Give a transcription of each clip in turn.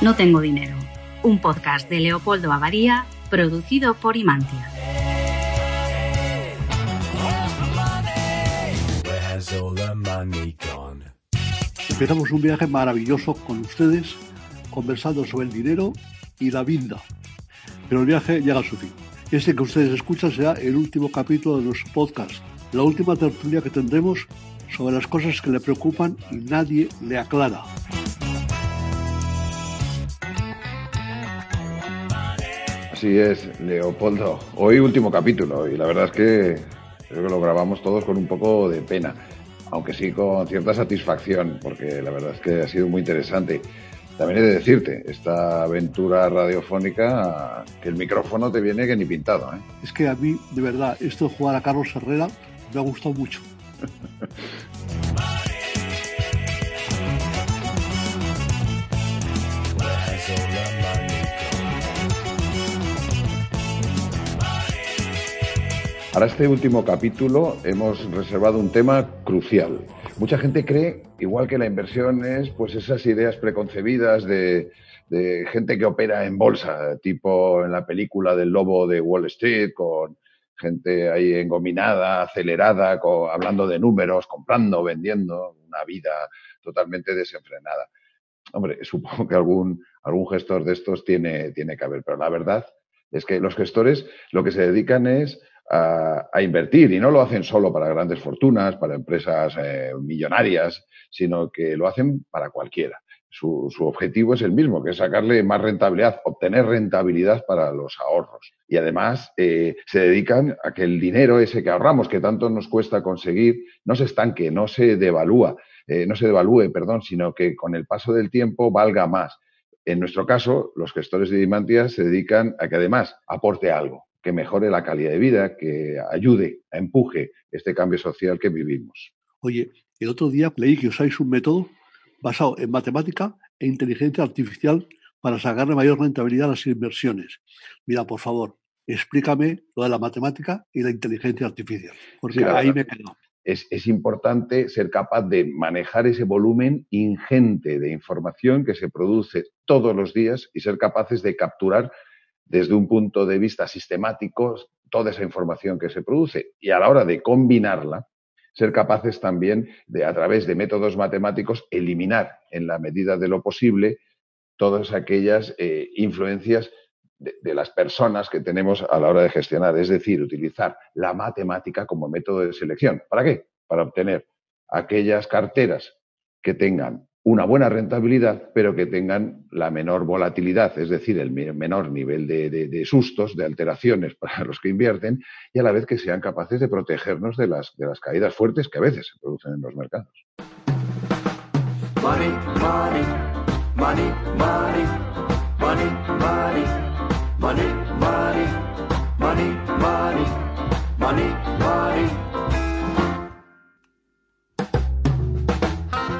No tengo dinero, un podcast de Leopoldo Avaría, producido por Imantia. Empezamos un viaje maravilloso con ustedes, conversando sobre el dinero y la vida. Pero el viaje llega a su fin. Este que ustedes escuchan será el último capítulo de nuestro podcast, la última tertulia que tendremos sobre las cosas que le preocupan y nadie le aclara. Así es, Leopoldo. Hoy último capítulo y la verdad es que creo que lo grabamos todos con un poco de pena, aunque sí con cierta satisfacción, porque la verdad es que ha sido muy interesante. También he de decirte, esta aventura radiofónica, que el micrófono te viene que ni pintado. ¿eh? Es que a mí, de verdad, esto de jugar a Carlos Herrera me ha gustado mucho. Para este último capítulo hemos reservado un tema crucial. Mucha gente cree, igual que la inversión es, pues esas ideas preconcebidas de, gente que opera en bolsa, tipo en la película del lobo de Wall Street, con gente ahí engominada, acelerada, hablando de números, comprando, vendiendo, una vida totalmente desenfrenada. Hombre, supongo que algún, algún gestor de estos tiene, tiene que haber, pero la verdad es que los gestores lo que se dedican es a, invertir y no lo hacen solo para grandes fortunas, para empresas eh, millonarias, sino que lo hacen para cualquiera. Su, objetivo es el mismo, que es sacarle más rentabilidad, obtener rentabilidad para los ahorros. Y además eh, se dedican a que el dinero ese que ahorramos, que tanto nos cuesta conseguir, no se estanque, no se devalúa, eh, no se devalúe, perdón, sino que con el paso del tiempo valga más. En nuestro caso, los gestores de Dimantia se dedican a que además aporte algo, que mejore la calidad de vida, que ayude, a empuje este cambio social que vivimos. Oye, el otro día leí que usáis un método basado en matemática e inteligencia artificial para sacarle mayor rentabilidad a las inversiones. Mira, por favor, explícame lo de la matemática y la inteligencia artificial, porque ahí me quedo. Es, es, importante ser capaz de manejar ese volumen ingente de información que se produce todos los días y ser capaces de capturar desde un punto de vista sistemático toda esa información que se produce y a la hora de combinarla, ser capaces también de, a través de métodos matemáticos, eliminar en la medida de lo posible todas aquellas eh, influencias de, de, las personas que tenemos a la hora de gestionar, es decir, utilizar la matemática como método de selección. ¿Para qué? Para obtener aquellas carteras que tengan una buena rentabilidad, pero que tengan la menor volatilidad, es decir, el menor nivel de, sustos, de alteraciones para los que invierten, y a la vez que sean capaces de protegernos de las, de las caídas fuertes que a veces se producen en los mercados.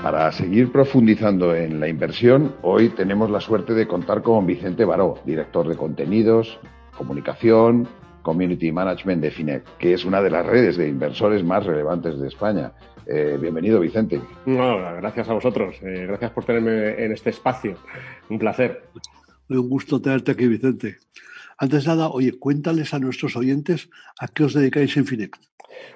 Para seguir profundizando en la inversión, hoy tenemos la suerte de contar con Vicente Baró, director de contenidos, comunicación, community management de FINEC, que es una de las redes de inversores más relevantes de España. Eh, bienvenido, Vicente. gracias a vosotros. Eh, gracias por tenerme en este espacio. Un placer. Un gusto tenerte aquí, Vicente. Antes de nada, oye, cuéntales a nuestros oyentes a qué os dedicáis en FINEC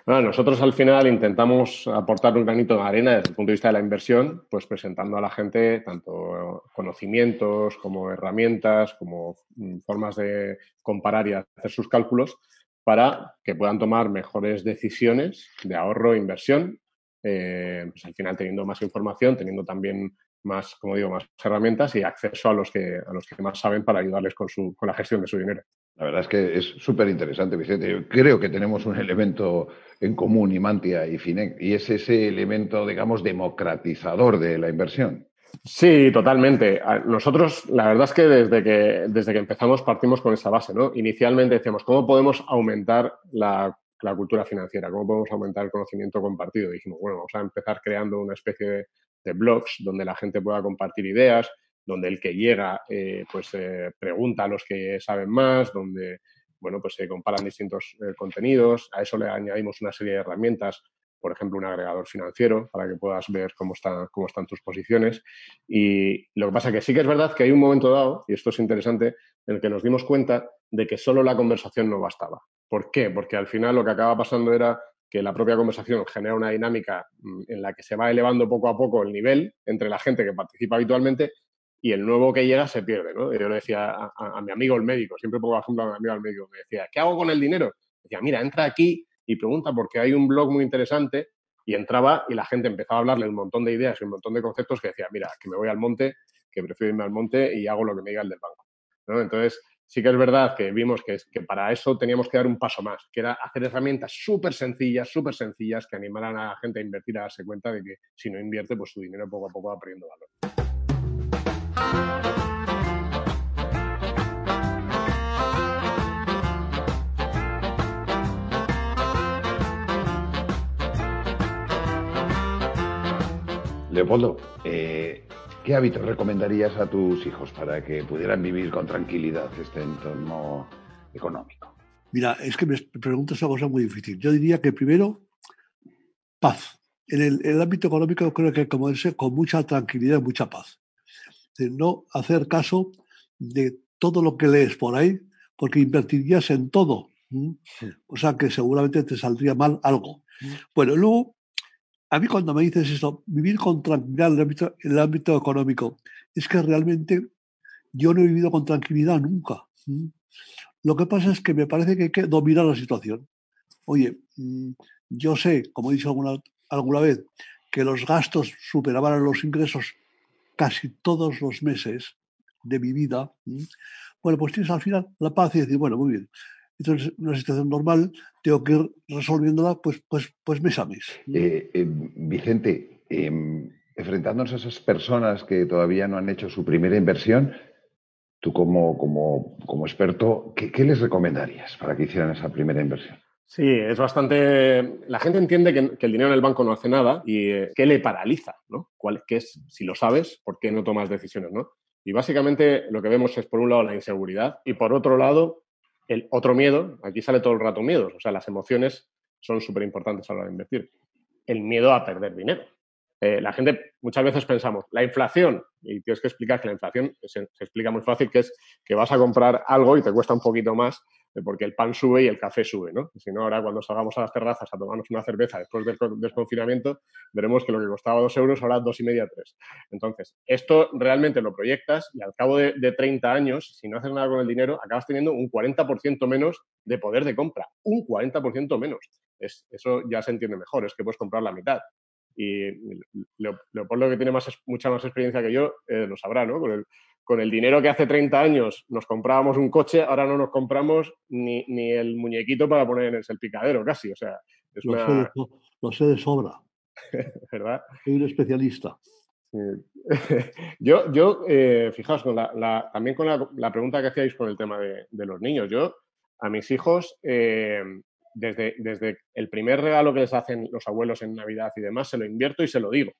nosotros al final intentamos aportar un granito de arena desde el punto de vista de la inversión, pues presentando a la gente tanto conocimientos como herramientas, como mm, formas de comparar y hacer sus cálculos para que puedan tomar mejores decisiones de ahorro e inversión, eh, pues al final teniendo más información, teniendo también más, como digo, más herramientas y acceso a los que, a los que más saben para ayudarles con, su, con la gestión de su dinero. La verdad es que es súper interesante, Vicente. Yo creo que tenemos un elemento en común, Imantia y FINEC, y es ese elemento, digamos, democratizador de la inversión. Sí, totalmente. Nosotros, la verdad es que desde que, desde que empezamos partimos con esa base, ¿no? Inicialmente decíamos, ¿cómo podemos aumentar la, la cultura financiera? ¿Cómo podemos aumentar el conocimiento compartido? dijimos, bueno, vamos a empezar creando una especie de, de blogs donde la gente pueda compartir ideas, donde el que llega eh, pues eh, pregunta a los que saben más, donde bueno pues se comparan distintos eh, contenidos, a eso le añadimos una serie de herramientas por ejemplo, un agregador financiero para que puedas ver cómo, cómo están tus posiciones. Y lo que pasa que sí que es verdad que hay un momento dado, y esto es interesante, en el que nos dimos cuenta de que solo la conversación no bastaba. ¿Por qué? Porque al final lo que acaba pasando era que la propia conversación genera una dinámica mm, en la que se va elevando poco a poco el nivel entre la gente que participa habitualmente y el nuevo que llega se pierde, ¿no? Yo le decía a, mi amigo el médico, siempre pongo ejemplo a mi amigo el médico, me decía, ¿qué hago con el dinero? Decía, mira, entra aquí y pregunta porque hay un blog muy interesante y entraba y la gente empezaba a hablarle un montón de ideas y un montón de conceptos que decía, mira, que me voy al monte, que prefiero irme al monte y hago lo que me diga el del banco. ¿no? Entonces, sí que es verdad que vimos que, para eso teníamos que dar un paso más, que era hacer herramientas súper sencillas, súper sencillas, que animaran a la gente a invertir, a darse cuenta de que si no invierte, pues su dinero poco a poco va perdiendo valor. Leopoldo, eh, ¿qué hábitos recomendarías a tus hijos para que pudieran vivir con tranquilidad este entorno económico? Mira, es que me preguntas una cosa muy difícil. Yo diría que primero, paz. En el, ámbito económico creo que hay que moverse con mucha tranquilidad y mucha paz. De no hacer caso de todo lo que lees por ahí, porque invertirías en todo. O sea que seguramente te saldría mal algo. Bueno, luego a mí cuando me dices eso, vivir con tranquilidad en el ámbito, económico, es que realmente yo no he vivido con tranquilidad nunca. Lo que pasa es que me parece que hay que dominar la situación. Oye, mm, yo sé, como he dicho alguna, alguna vez, que los gastos superaban los ingresos casi todos los meses de mi vida. Bueno, pues tienes al final la paz y decir, bueno, muy bien, entonces, una situación normal, tengo que ir resolviéndola pues, pues, pues mes a mes. Eh, eh, Vicente, em, enfrentándonos a esas personas que todavía no han hecho su primera inversión, tú como, como, como experto, ¿qué, les recomendarías para que hicieran esa primera inversión? Sí, es bastante. La gente entiende que, el dinero en el banco no hace nada y eh, que le paraliza, ¿no? ¿Cuál, qué es, si lo sabes, por qué no tomas decisiones, ¿no? Y básicamente lo que vemos es, por un lado, la inseguridad y, por otro lado, el otro miedo, aquí sale todo el rato miedos, o sea, las emociones son súper importantes a la hora de invertir. El miedo a perder dinero. Eh, la gente muchas veces pensamos, la inflación, y tienes que explicar que la inflación se, se, explica muy fácil, que es que vas a comprar algo y te cuesta un poquito más porque el pan sube y el café sube, ¿no? Si no, ahora cuando salgamos a las terrazas a tomarnos una cerveza después del desconfinamiento, veremos que lo que costaba dos euros ahora dos y media, tres. Entonces, esto realmente lo proyectas y al cabo de, 30 años, si no haces nada con el dinero, acabas teniendo un 40% menos de poder de compra. Un 40% menos. Es, eso ya se entiende mejor, es que puedes comprar la mitad. Y Leopoldo, que tiene mucha más experiencia que yo, eh, lo sabrá, ¿no? Con el dinero que hace 30 años nos comprábamos un coche, ahora no nos compramos ni, el muñequito para poner en el salpicadero casi. O sea, es lo, sé, de sobra. ¿Verdad? Soy un especialista. yo, yo eh, fijaos, con la, también con la, pregunta que hacíais con el tema de, los niños, yo a mis hijos, eh, desde, desde el primer regalo que les hacen los abuelos en Navidad y demás, se lo invierto y se lo digo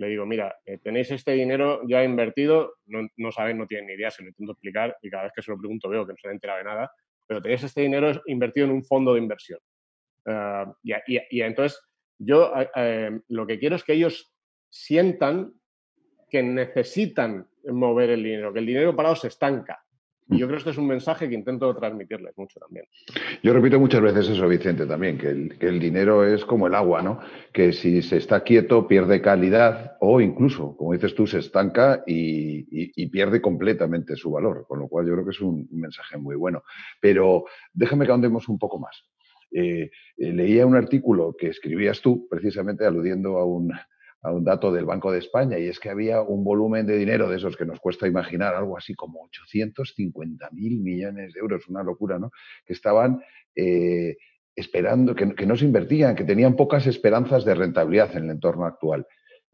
le digo, mira, eh, tenéis este dinero ya invertido, no, no saben, no tienen ni idea, se lo intento explicar y cada vez que se lo pregunto veo que no se han enterado de nada, pero tenéis este dinero invertido en un fondo de inversión. Ah, y, entonces, yo eh, lo que quiero es que ellos sientan que necesitan mover el dinero, que el dinero parado se estanca. Y yo creo que este es un mensaje que intento transmitirles mucho también. Yo repito muchas veces eso, Vicente, también, que el, dinero es como el agua, ¿no? Que si se está quieto pierde calidad o incluso, como dices tú, se estanca y, pierde completamente su valor. Con lo cual yo creo que es un, mensaje muy bueno. Pero déjame que ahondemos un poco más. Eh, eh, leía un artículo que escribías tú, precisamente aludiendo a un, a un dato del Banco de España y es que había un volumen de dinero de esos que nos cuesta imaginar, algo así como 850 mil millones de euros, una locura, ¿no? Que estaban eh, esperando, que, no se invertían, que tenían pocas esperanzas de rentabilidad en el entorno actual.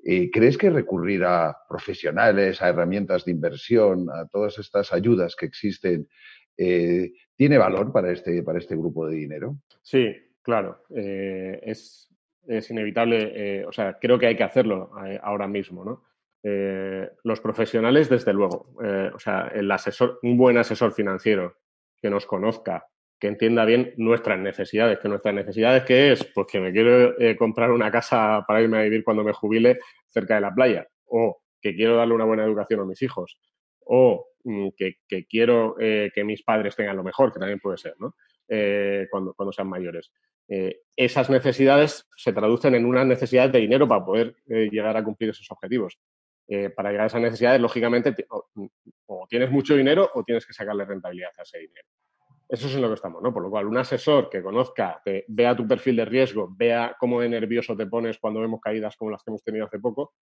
Eh, ¿Crees que recurrir a profesionales, a herramientas de inversión, a todas estas ayudas que existen, eh, tiene valor para este, para este grupo de dinero? Sí, claro. es, es inevitable, eh, o sea, creo que hay que hacerlo eh, ahora mismo, ¿no? Eh, los profesionales, desde luego, o sea, el asesor, un buen asesor financiero que nos conozca, que entienda bien nuestras necesidades. ¿Que nuestras necesidades qué es? Pues que me quiero comprar una casa para irme a vivir cuando me jubile cerca de la playa. O que quiero darle una buena educación a mis hijos. O mm, que, quiero eh, que mis padres tengan lo mejor, que también puede ser, ¿no? Eh, cuando, cuando sean mayores. esas necesidades se traducen en unas necesidades de dinero para poder llegar a cumplir esos objetivos. para llegar a esas necesidades, lógicamente, o tienes mucho dinero o tienes que sacarle rentabilidad a ese dinero. Eso es en lo que estamos, ¿no? Por lo cual, un asesor que conozca, vea tu perfil de riesgo, vea cómo de nervioso te pones cuando vemos caídas como las que hemos tenido hace poco,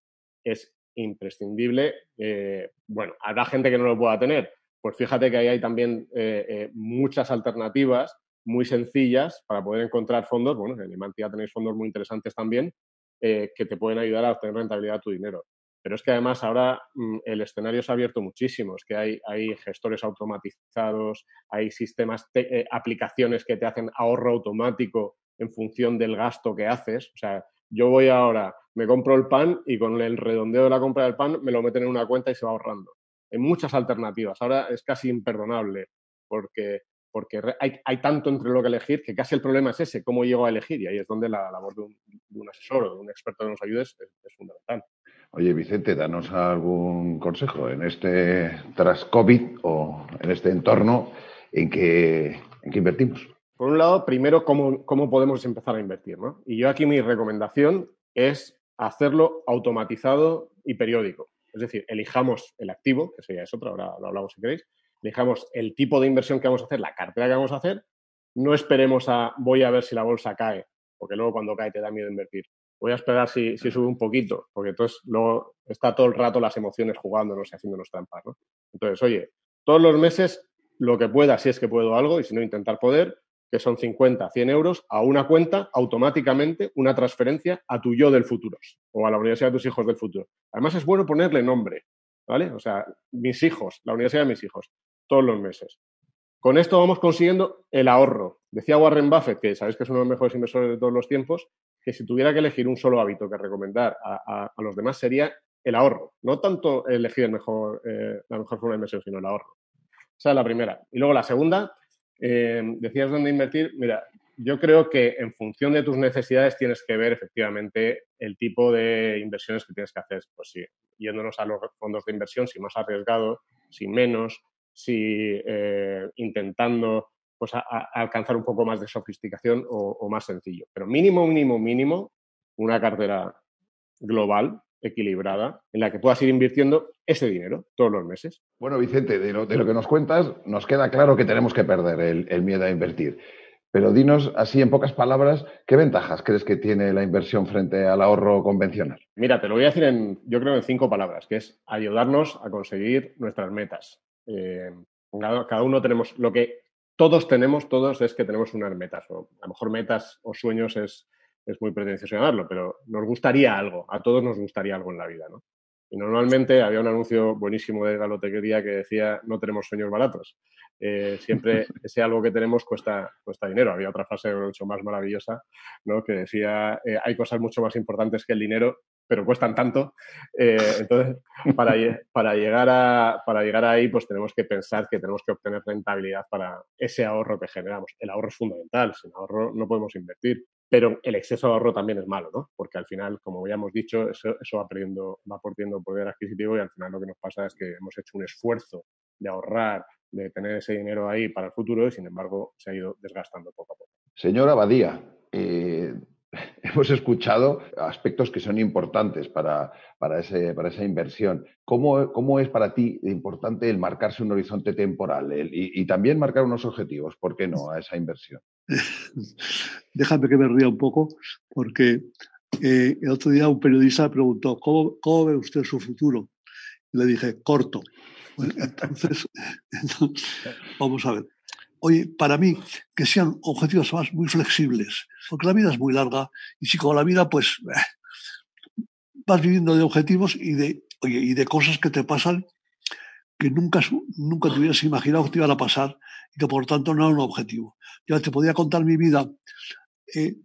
es imprescindible. Eh, bueno, ¿habrá gente que no lo pueda tener? Pues fíjate que ahí hay también eh, eh, muchas alternativas muy sencillas para poder encontrar fondos. Bueno, en Imantia tenéis fondos muy interesantes también que te pueden ayudar a obtener rentabilidad de tu dinero. Pero es que además ahora mm, el escenario se ha abierto muchísimo, es que hay, hay gestores automatizados, hay sistemas, eh, aplicaciones que te hacen ahorro automático en función del gasto que haces. O sea, yo voy ahora, me compro el pan y con el redondeo de la compra del pan me lo meten en una cuenta y se va ahorrando. Hay muchas alternativas. Ahora es casi imperdonable porque, porque hay, hay, tanto entre lo que elegir que casi el problema es ese, cómo llego a elegir. Y ahí es donde la labor de un, asesor o de un experto que nos ayude es fundamental. Oye, Vicente, danos algún consejo en este tras COVID o en este entorno en que, en que invertimos. Por un lado, primero, ¿cómo, cómo podemos empezar a invertir. ¿no? Y yo aquí mi recomendación es hacerlo automatizado y periódico. Es decir, elijamos el activo, que sería eso, ahora lo hablamos si queréis, elijamos el tipo de inversión que vamos a hacer, la cartera que vamos a hacer, no esperemos a voy a ver si la bolsa cae, porque luego cuando cae te da miedo invertir. Voy a esperar si, sube un poquito, porque entonces luego está todo el rato las emociones jugándonos y haciéndonos trampas, ¿no? Entonces, oye, todos los meses lo que pueda, si es que puedo algo, y si no, intentar poder, que son 50, 100 euros, a una cuenta, automáticamente, una transferencia a tu yo del futuro o a la universidad de tus hijos del futuro. Además, es bueno ponerle nombre, ¿vale? O sea, mis hijos, la universidad de mis hijos, todos los meses. Con esto vamos consiguiendo el ahorro. Decía Warren Buffett, que sabéis que es uno de los mejores inversores de todos los tiempos, que si tuviera que elegir un solo hábito que recomendar a, los demás sería el ahorro. No tanto elegir el mejor, eh, la mejor forma de inversión, sino el ahorro. Esa es la primera. Y luego la segunda, eh, decías dónde invertir. Mira, yo creo que en función de tus necesidades tienes que ver efectivamente el tipo de inversiones que tienes que hacer. Pues sí, yéndonos a los fondos de inversión, si más arriesgado, si menos, si eh, intentando pues alcanzar un poco más de sofisticación o, más sencillo. Pero mínimo, mínimo, mínimo, una cartera global, equilibrada, en la que puedas ir invirtiendo ese dinero todos los meses. Bueno, Vicente, de lo, que nos cuentas, nos queda claro que tenemos que perder el, miedo a invertir. Pero dinos así en pocas palabras, ¿qué ventajas crees que tiene la inversión frente al ahorro convencional? Mira, te lo voy a decir en, yo creo, en cinco palabras, que es ayudarnos a conseguir nuestras metas. Eh, cada, uno tenemos lo que todos tenemos, todos es que tenemos unas metas. O a lo mejor metas o sueños es, es muy pretencioso llamarlo, pero nos gustaría algo, a todos nos gustaría algo en la vida, ¿no? Y normalmente había un anuncio buenísimo de Galotequería que decía no tenemos sueños baratos. Eh, siempre ese algo que tenemos cuesta, cuesta dinero. Había otra frase mucho más maravillosa ¿no? que decía eh, hay cosas mucho más importantes que el dinero pero cuestan tanto. Eh, entonces, para, para, llegar a, para llegar ahí, pues tenemos que pensar que tenemos que obtener rentabilidad para ese ahorro que generamos. El ahorro es fundamental, sin ahorro no podemos invertir. Pero el exceso de ahorro también es malo, ¿no? Porque al final, como ya hemos dicho, eso, va, perdiendo, va perdiendo poder adquisitivo y al final lo que nos pasa es que hemos hecho un esfuerzo de ahorrar, de tener ese dinero ahí para el futuro y sin embargo se ha ido desgastando poco a poco. Señora Badía, eh, hemos escuchado aspectos que son importantes para, para, ese, para esa inversión. ¿Cómo, ¿Cómo, es para ti importante el marcarse un horizonte temporal y, también marcar unos objetivos? ¿Por qué no a esa inversión? Déjame que me ría un poco, porque eh, el otro día un periodista preguntó, ¿cómo, ¿cómo, ve usted su futuro? Y le dije, corto. entonces, vamos a ver. Oye, para mí, que sean objetivos más muy flexibles, porque la vida es muy larga y si con la vida, pues, eh, vas viviendo de objetivos y de, oye, y de cosas que te pasan que nunca, nunca te hubieras imaginado que te iban a pasar y que por tanto no era un objetivo. Ya te podía contar mi vida eh,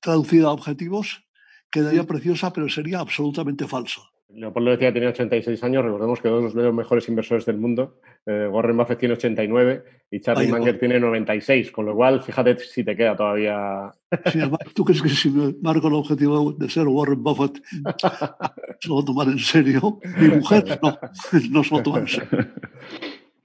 traducida a objetivos, quedaría preciosa, pero sería absolutamente falsa. Leopoldo decía que tenía 86 años, recordemos que dos de los mejores inversores del mundo, eh, Warren Buffett tiene 89 y Charlie Munger tiene 96, con lo cual fíjate si te queda todavía... ¿Tú crees que si me marco el objetivo de ser Warren Buffett se lo va a tomar en serio? Mi mujer no, no se lo toma en serio.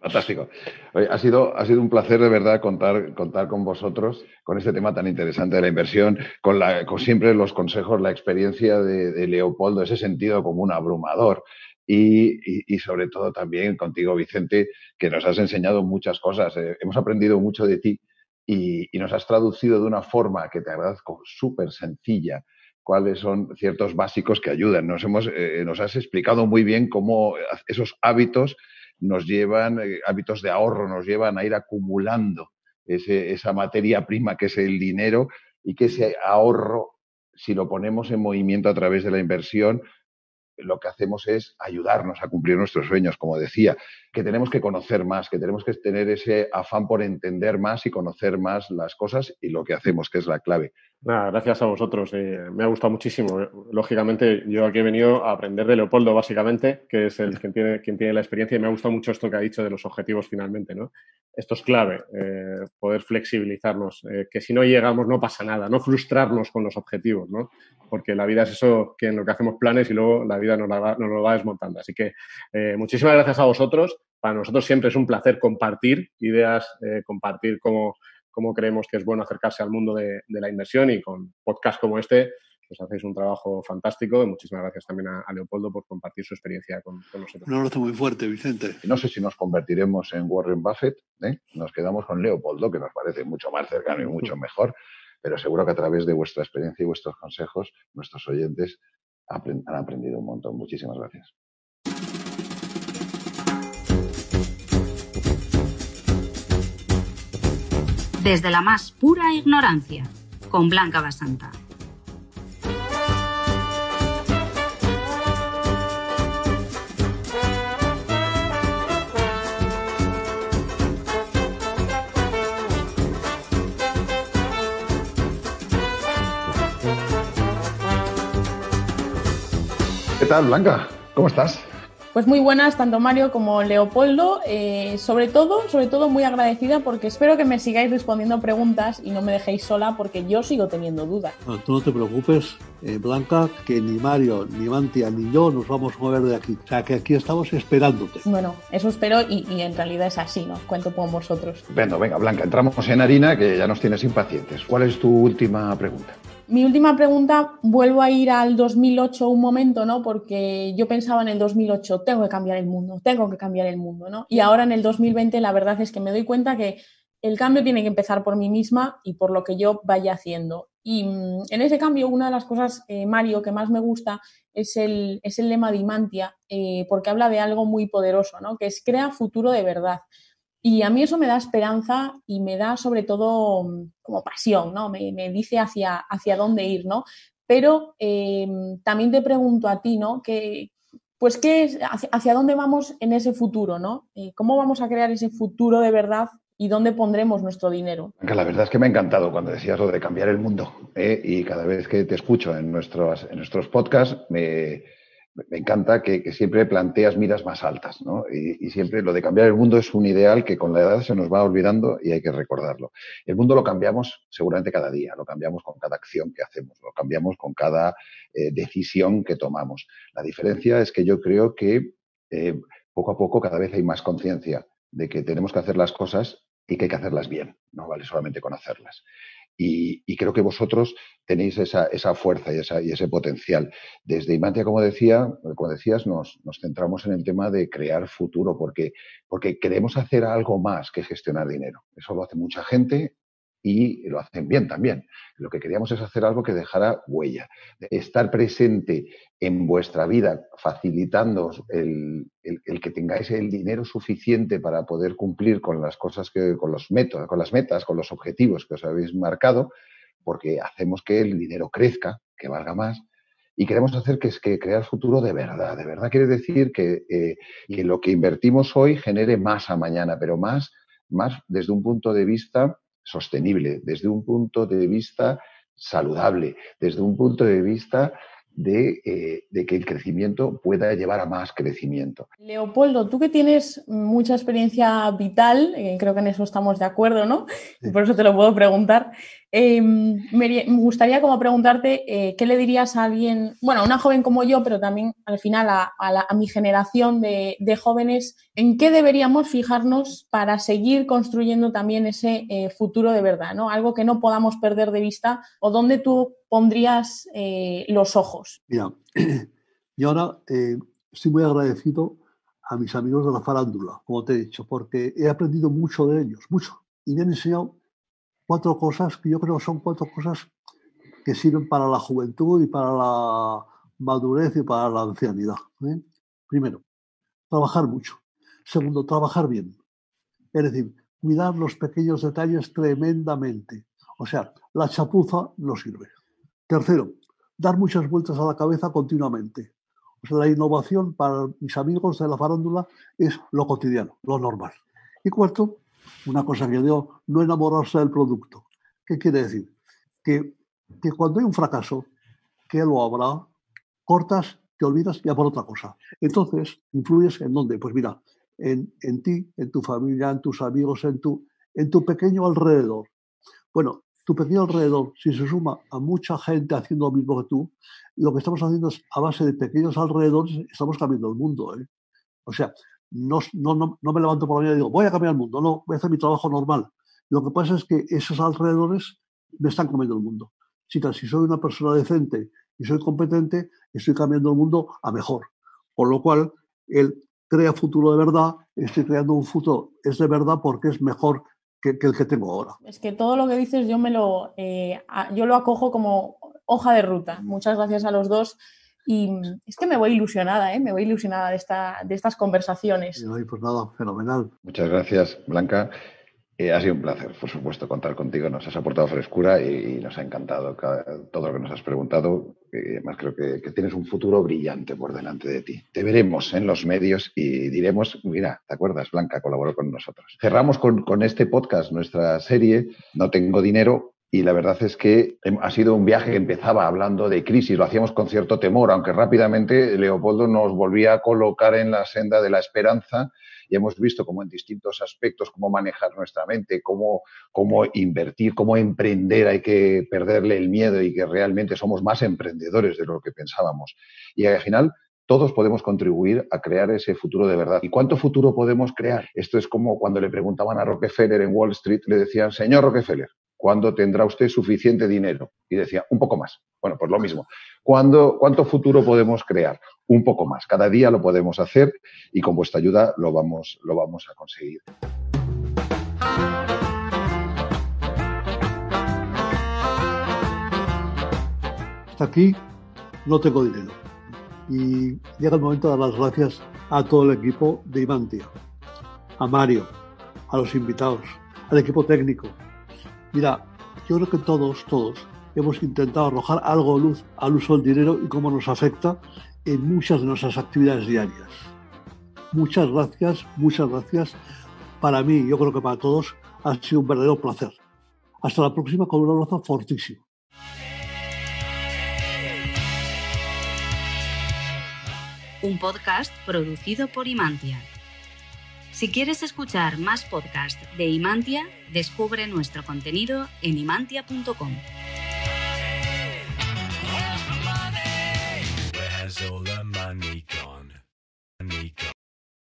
Fantástico. ha, sido, ha sido un placer de verdad contar, contar con vosotros con este tema tan interesante de la inversión, con, la, con siempre los consejos, la experiencia de, Leopoldo, ese sentido como un abrumador. Y, y, sobre todo también contigo, Vicente, que nos has enseñado muchas cosas. Eh, hemos aprendido mucho de ti y, y, nos has traducido de una forma que te agradezco súper sencilla cuáles son ciertos básicos que ayudan. Nos, hemos, eh, nos has explicado muy bien cómo esos hábitos nos llevan, eh, hábitos de ahorro, nos llevan a ir acumulando esa materia prima que es el dinero y que ese ahorro, si lo ponemos en movimiento a través de la inversión, lo que hacemos es ayudarnos a cumplir nuestros sueños, como decía, que tenemos que conocer más, que tenemos que tener ese afán por entender más y conocer más las cosas y lo que hacemos, que es la clave. Nada, gracias a vosotros. Eh, me ha gustado muchísimo. Lógicamente, yo aquí he venido a aprender de Leopoldo, básicamente, que es el quien tiene, quien tiene la experiencia, y me ha gustado mucho esto que ha dicho de los objetivos finalmente. ¿no? Esto es clave, eh, poder flexibilizarnos, eh, que si no llegamos no pasa nada, no frustrarnos con los objetivos, ¿no? porque la vida es eso que en lo que hacemos planes y luego la vida nos, nos lo va desmontando. Así que muchísimas gracias a vosotros. Para nosotros siempre es un placer compartir ideas, compartir cómo cómo creemos que es bueno acercarse al mundo de, la inversión y con podcasts como este, pues hacéis un trabajo fantástico y muchísimas gracias también a, Leopoldo por compartir su experiencia con, nosotros. Un abrazo muy fuerte, Vicente. No sé si nos convertiremos en Warren Buffett, ¿eh? nos quedamos con Leopoldo, que nos parece mucho más cercano y mucho mejor, pero seguro que a través de vuestra experiencia y vuestros consejos, nuestros oyentes han aprendido un montón. Muchísimas gracias. Desde la más pura ignorancia, con Blanca Basanta. ¿Qué tal, Blanca? ¿Cómo estás? Pues muy buenas, tanto Mario como Leopoldo. Eh, sobre todo, sobre todo muy agradecida porque espero que me sigáis respondiendo preguntas y no me dejéis sola porque yo sigo teniendo dudas. No, tú no te preocupes, eh, Blanca, que ni Mario, ni Mantia, ni yo nos vamos a mover de aquí. O sea, que aquí estamos esperándote. Bueno, eso espero y, en realidad es así, ¿no? Cuento con vosotros. Venga, venga, Blanca, entramos en harina que ya nos tienes impacientes. ¿Cuál es tu última pregunta? Mi última pregunta, vuelvo a ir al 2008 un momento, ¿no? Porque yo pensaba en el 2008, tengo que cambiar el mundo, tengo que cambiar el mundo, ¿no? Y ahora en el 2020 la verdad es que me doy cuenta que el cambio tiene que empezar por mí misma y por lo que yo vaya haciendo. Y mm, en ese cambio, una de las cosas, eh, Mario, que más me gusta es el, es el lema de Imantia, eh, porque habla de algo muy poderoso, ¿no? Que es crea futuro de verdad. Y a mí eso me da esperanza y me da sobre todo mm, como pasión, ¿no? Me, dice hacia, hacia dónde ir, ¿no? Pero em, también te pregunto a ti, ¿no? Que, pues, ¿qué es, hacia, dónde vamos en ese futuro, ¿no? Eh, ¿Cómo vamos a crear ese futuro de verdad y dónde pondremos nuestro dinero? La verdad es que me ha encantado cuando decías lo de cambiar el mundo. ¿eh? Y cada vez que te escucho en nuestros, en nuestros podcasts, me, me encanta que, siempre planteas miras más altas, ¿no? Y, siempre lo de cambiar el mundo es un ideal que con la edad se nos va olvidando y hay que recordarlo. El mundo lo cambiamos seguramente cada día, lo cambiamos con cada acción que hacemos, lo cambiamos con cada eh, decisión que tomamos. La diferencia es que yo creo que eh, poco a poco cada vez hay más conciencia de que tenemos que hacer las cosas y que hay que hacerlas bien, no vale solamente con hacerlas. Y, creo que vosotros tenéis esa, esa fuerza y, esa, y, ese potencial. Desde Imantia, como, decía, como decías, nos, nos, centramos en el tema de crear futuro, porque, porque queremos hacer algo más que gestionar dinero. Eso lo hace mucha gente y lo hacen bien también. Lo que queríamos es hacer algo que dejara huella, estar presente en vuestra vida, facilitando el, que tengáis el dinero suficiente para poder cumplir con las cosas que, con los métodos, con las metas, con los objetivos que os habéis marcado, porque hacemos que el dinero crezca, que valga más. Y queremos hacer que es que crear futuro de verdad. De verdad quiere decir que, eh, que lo que invertimos hoy genere más a mañana, pero más, más desde un punto de vista sostenible, desde un punto de vista saludable, desde un punto de vista de, de, que el crecimiento pueda llevar a más crecimiento. Leopoldo, tú que tienes mucha experiencia vital, creo que en eso estamos de acuerdo, ¿no? Y por eso te lo puedo preguntar. Em, me, gustaría como preguntarte eh, qué le dirías a alguien, bueno, a una joven como yo, pero también al final a, mi generación de, jóvenes, en qué deberíamos fijarnos para seguir construyendo también ese eh, futuro de verdad, ¿no? Algo que no podamos perder de vista o dónde tú pondrías eh, los ojos. Mira, y ahora estoy muy agradecido a mis amigos de la farándula, como te he dicho, porque he aprendido mucho de ellos, mucho, y me han enseñado cuatro cosas que yo creo son cuatro cosas que sirven para la juventud y para la madurez y para la ancianidad. ¿eh? Primero, trabajar mucho. Segundo, trabajar bien. Es decir, cuidar los pequeños detalles tremendamente. O sea, la chapuza no sirve. Tercero, dar muchas vueltas a la cabeza continuamente. O sea, la innovación para mis amigos de la farándula es lo cotidiano, lo normal. Y cuarto, una cosa que digo, no enamorarse del producto. ¿Qué quiere decir? Que, que cuando hay un fracaso, que lo habrá, cortas, te olvidas y a por otra cosa. Entonces, influyes en dónde? Pues mira, en, en, ti, en tu familia, en tus amigos, en tu, en tu pequeño alrededor. Bueno, tu pequeño alrededor, si se suma a mucha gente haciendo lo mismo que tú, lo que estamos haciendo es, a base de pequeños alrededores, estamos cambiando el mundo. ¿eh? O sea, no, no, no, me levanto por la mañana y digo, voy a cambiar el mundo, no, voy a hacer mi trabajo normal. Lo que pasa es que esos alrededores me están comiendo el mundo. Chicas, si soy una persona decente y soy competente, estoy cambiando el mundo a mejor. Con lo cual, él crea futuro de verdad, estoy creando un futuro, es de verdad porque es mejor que, el que tengo ahora. Es que todo lo que dices yo me lo, eh, yo lo acojo como hoja de ruta. Muchas gracias a los dos y es que me voy ilusionada, ¿eh? me voy ilusionada de, esta, de estas conversaciones. pues nada, fenomenal. Muchas gracias, Blanca. Eh, ha sido un placer, por supuesto, contar contigo. Nos has aportado frescura y, nos ha encantado todo lo que nos has preguntado. además, creo que, tienes un futuro brillante por delante de ti. Te veremos en los medios y diremos, mira, ¿te acuerdas? Blanca colaboró con nosotros. Cerramos con, con este podcast, nuestra serie No tengo dinero, y la verdad es que ha sido un viaje que empezaba hablando de crisis, lo hacíamos con cierto temor, aunque rápidamente Leopoldo nos volvía a colocar en la senda de la esperanza y hemos visto cómo en distintos aspectos, cómo manejar nuestra mente, cómo, cómo invertir, cómo emprender, hay que perderle el miedo y que realmente somos más emprendedores de lo que pensábamos. Y al final todos podemos contribuir a crear ese futuro de verdad. ¿Y cuánto futuro podemos crear? Esto es como cuando le preguntaban a Rockefeller en Wall Street, le decían, señor Rockefeller, ¿Cuándo tendrá usted suficiente dinero? Y decía, un poco más. Bueno, pues lo mismo. ¿Cuándo, ¿Cuánto futuro podemos crear? Un poco más. Cada día lo podemos hacer y con vuestra ayuda lo vamos, lo vamos a conseguir. Hasta aquí no tengo dinero. Y llega el momento de dar las gracias a todo el equipo de Imantia, a Mario, a los invitados, al equipo técnico, Mira, yo creo que todos, todos hemos intentado arrojar algo de luz al uso del dinero y cómo nos afecta en muchas de nuestras actividades diarias. Muchas gracias, muchas gracias. Para mí, yo creo que para todos, ha sido un verdadero placer. Hasta la próxima con un abrazo fortísimo. Un podcast producido por Imantia. Si quieres escuchar más podcasts de Imantia, descubre nuestro contenido en imantia.com.